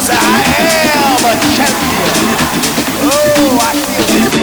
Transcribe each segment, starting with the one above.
Oh, I feel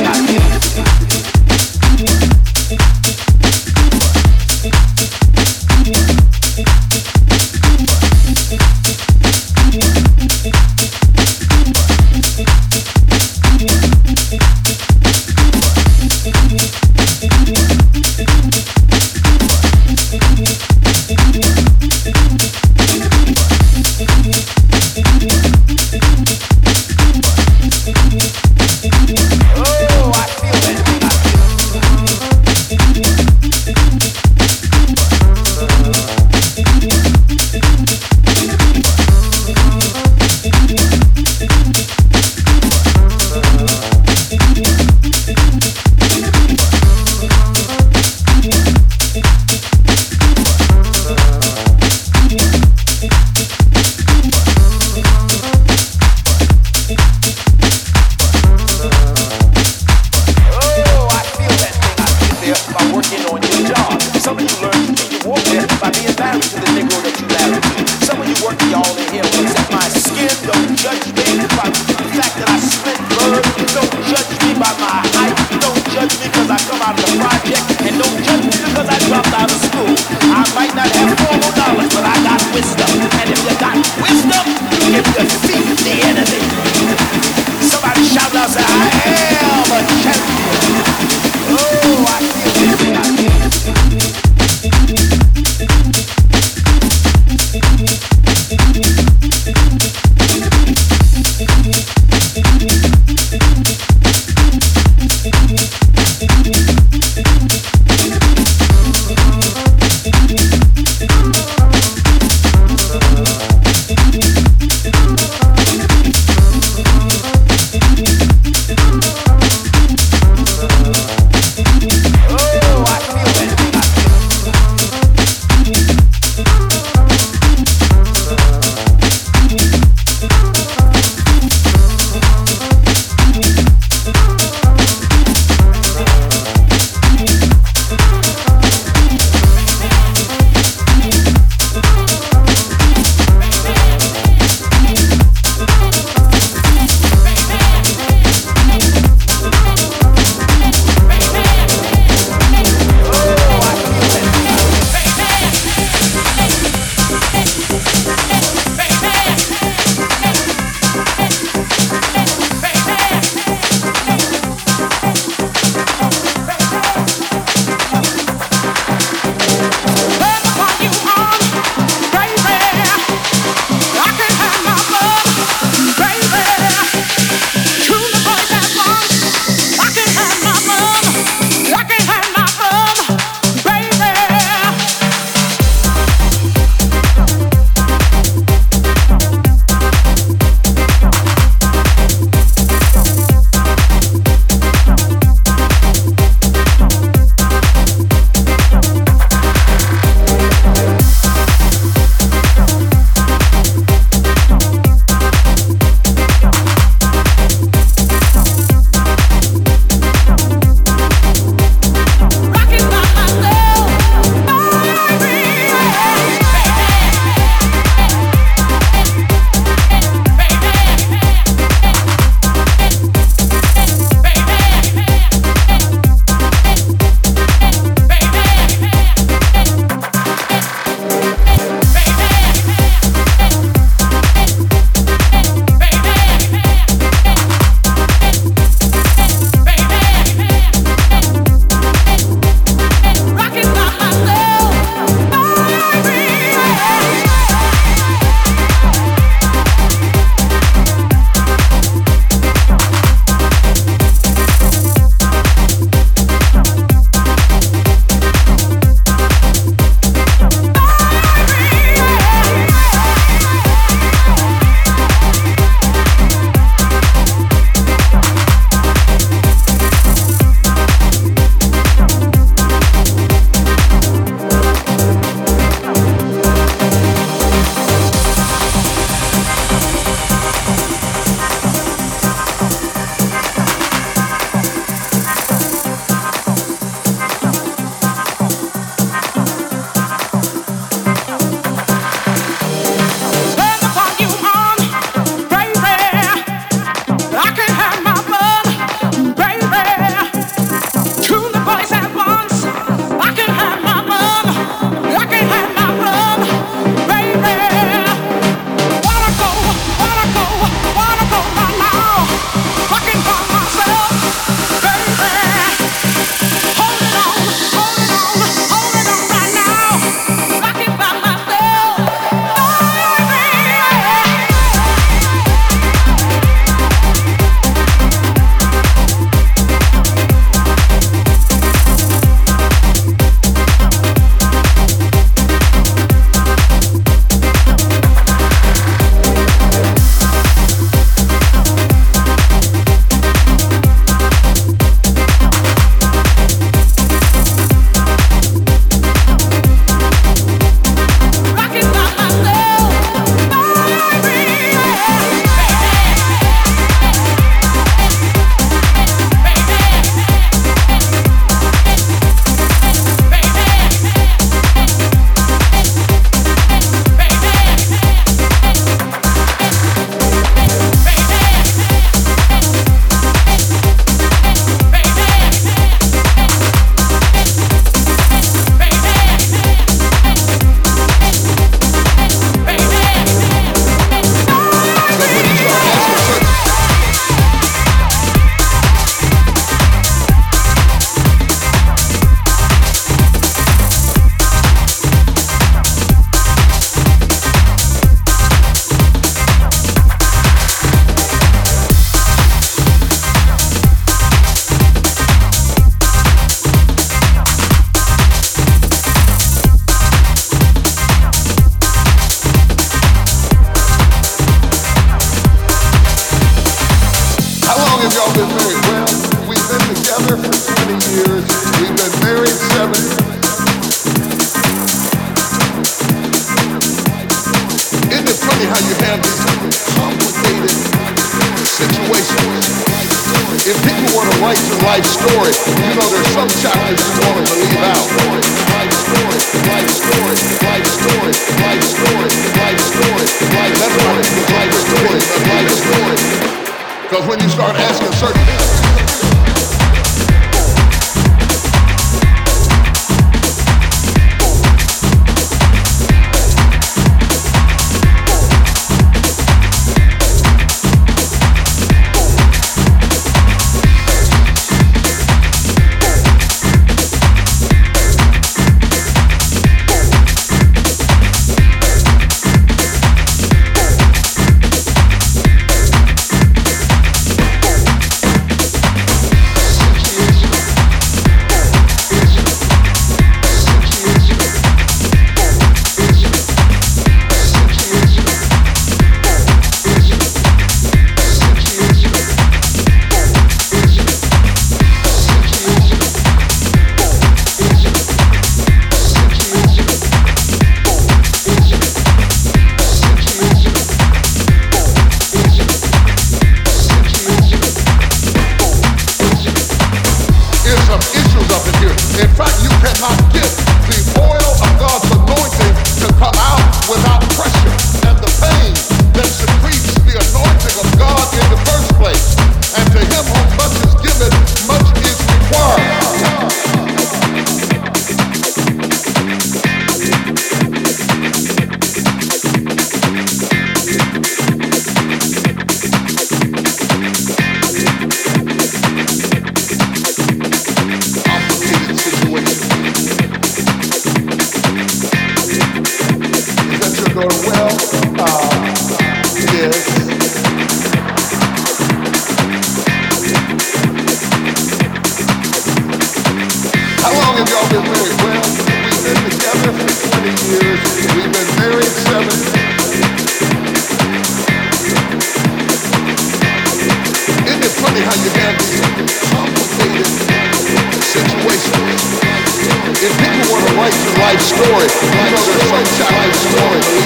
Like sunshine, like story.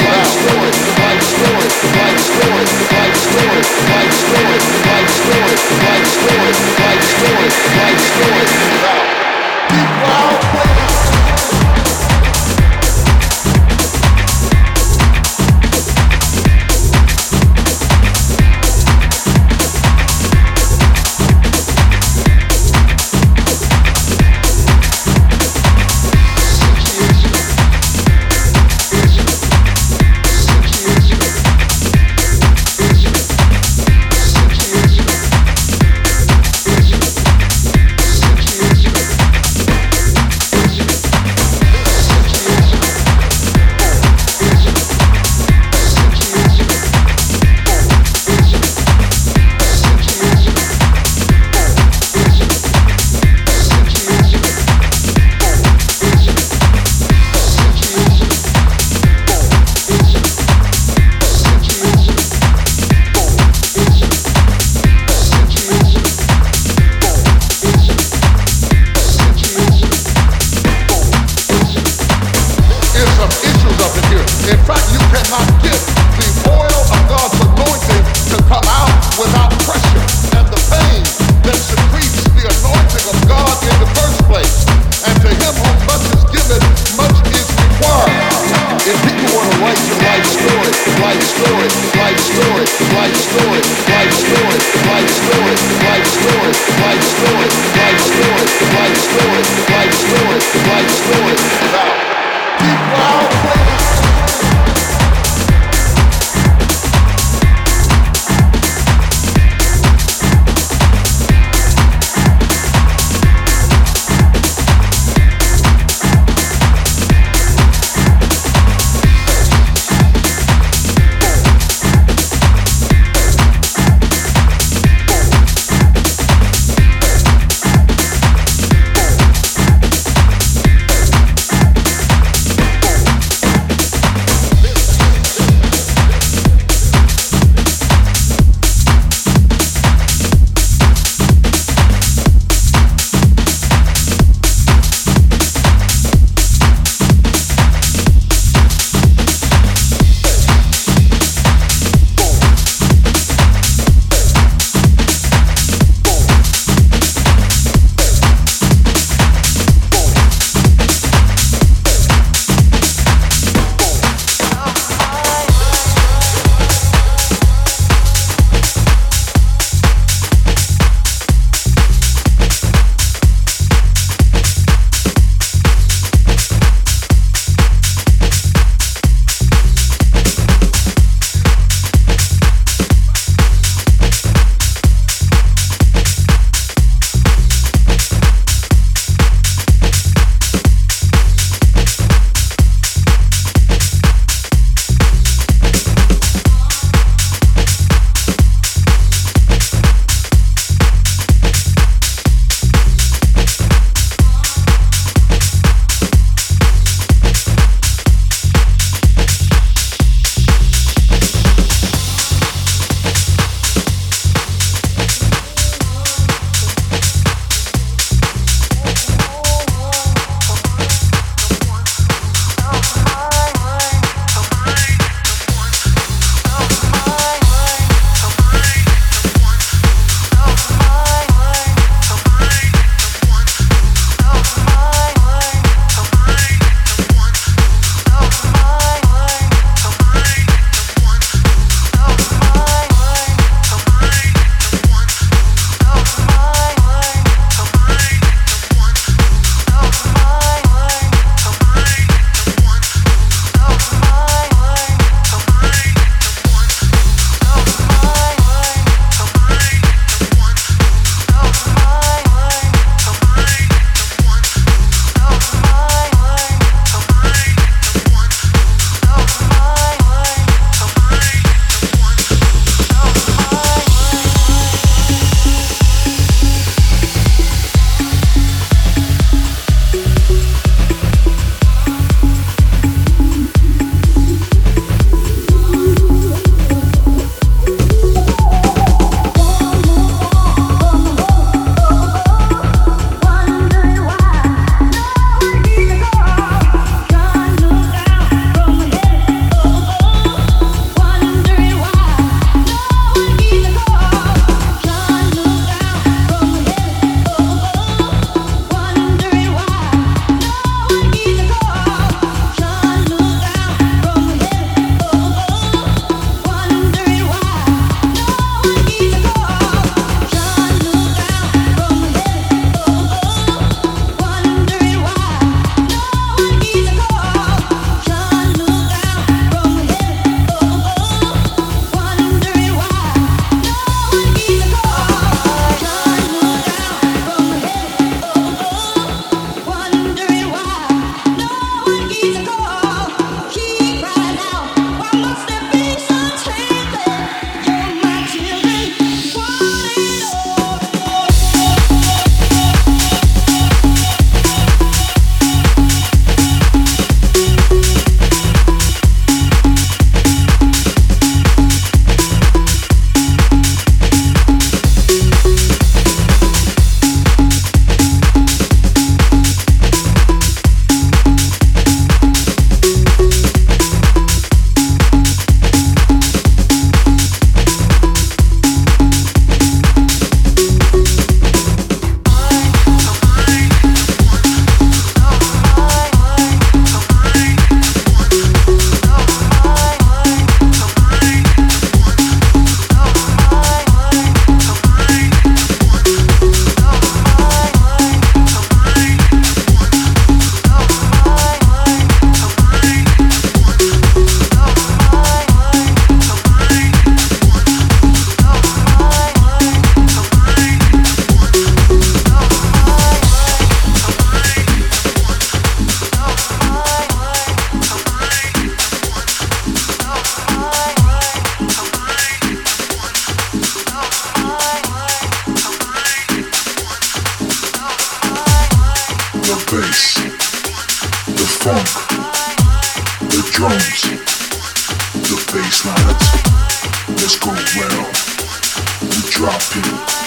drop it.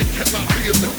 It cannot be in the